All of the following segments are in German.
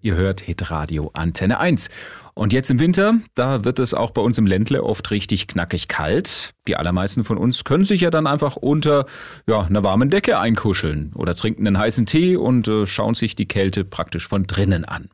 Ihr hört Hitradio Antenne 1. Und jetzt im Winter, da wird es auch bei uns im Ländle oft richtig knackig kalt. Die allermeisten von uns können sich ja dann einfach unter ja, einer warmen Decke einkuscheln oder trinken einen heißen Tee und äh, schauen sich die Kälte praktisch von drinnen an.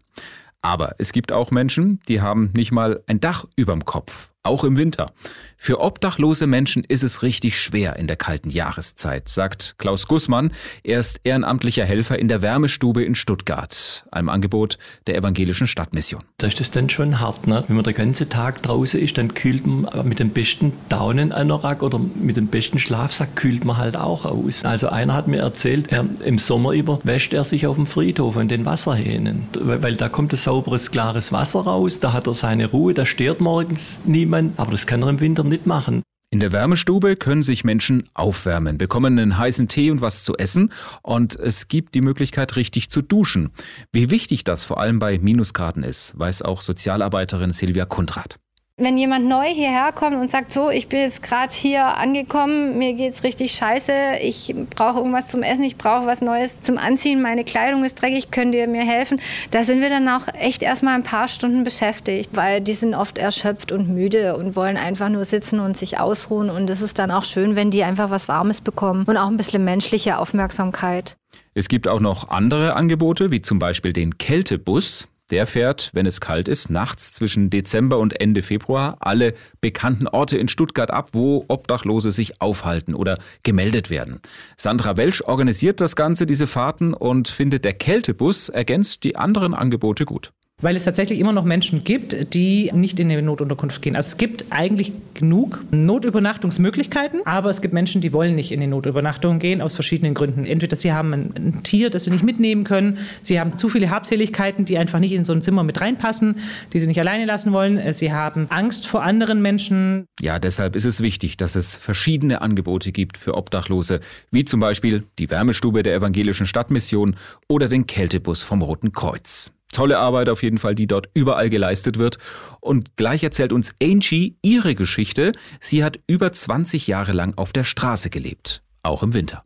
Aber es gibt auch Menschen, die haben nicht mal ein Dach überm Kopf auch im Winter. Für obdachlose Menschen ist es richtig schwer in der kalten Jahreszeit, sagt Klaus Gussmann. Er ist ehrenamtlicher Helfer in der Wärmestube in Stuttgart, einem Angebot der evangelischen Stadtmission. Da ist es dann schon hart, ne? wenn man den ganzen Tag draußen ist, dann kühlt man mit dem besten Daunenanorak oder mit dem besten Schlafsack kühlt man halt auch aus. Also einer hat mir erzählt, er, im Sommer über wäscht er sich auf dem Friedhof in den Wasserhähnen, weil, weil da kommt ein sauberes, klares Wasser raus, da hat er seine Ruhe, da stört morgens niemand niemand, aber das kann er im Winter nicht machen. In der Wärmestube können sich Menschen aufwärmen, bekommen einen heißen Tee und was zu essen und es gibt die Möglichkeit, richtig zu duschen. Wie wichtig das vor allem bei Minusgraden ist, weiß auch Sozialarbeiterin Silvia Kundrat. Wenn jemand neu hierher kommt und sagt, so, ich bin jetzt gerade hier angekommen, mir geht's richtig scheiße, ich brauche irgendwas zum Essen, ich brauche was Neues zum Anziehen, meine Kleidung ist dreckig, könnt ihr mir helfen? Da sind wir dann auch echt erstmal ein paar Stunden beschäftigt, weil die sind oft erschöpft und müde und wollen einfach nur sitzen und sich ausruhen. Und es ist dann auch schön, wenn die einfach was Warmes bekommen und auch ein bisschen menschliche Aufmerksamkeit. Es gibt auch noch andere Angebote, wie zum Beispiel den Kältebus. Der fährt, wenn es kalt ist, nachts zwischen Dezember und Ende Februar alle bekannten Orte in Stuttgart ab, wo Obdachlose sich aufhalten oder gemeldet werden. Sandra Welsch organisiert das Ganze, diese Fahrten, und findet, der Kältebus ergänzt die anderen Angebote gut weil es tatsächlich immer noch Menschen gibt, die nicht in eine Notunterkunft gehen. Also es gibt eigentlich genug Notübernachtungsmöglichkeiten, aber es gibt Menschen, die wollen nicht in die Notübernachtung gehen, aus verschiedenen Gründen. Entweder sie haben ein, ein Tier, das sie nicht mitnehmen können, sie haben zu viele Habseligkeiten, die einfach nicht in so ein Zimmer mit reinpassen, die sie nicht alleine lassen wollen, sie haben Angst vor anderen Menschen. Ja, deshalb ist es wichtig, dass es verschiedene Angebote gibt für Obdachlose, wie zum Beispiel die Wärmestube der Evangelischen Stadtmission oder den Kältebus vom Roten Kreuz. Tolle Arbeit auf jeden Fall, die dort überall geleistet wird. Und gleich erzählt uns Angie ihre Geschichte. Sie hat über 20 Jahre lang auf der Straße gelebt, auch im Winter.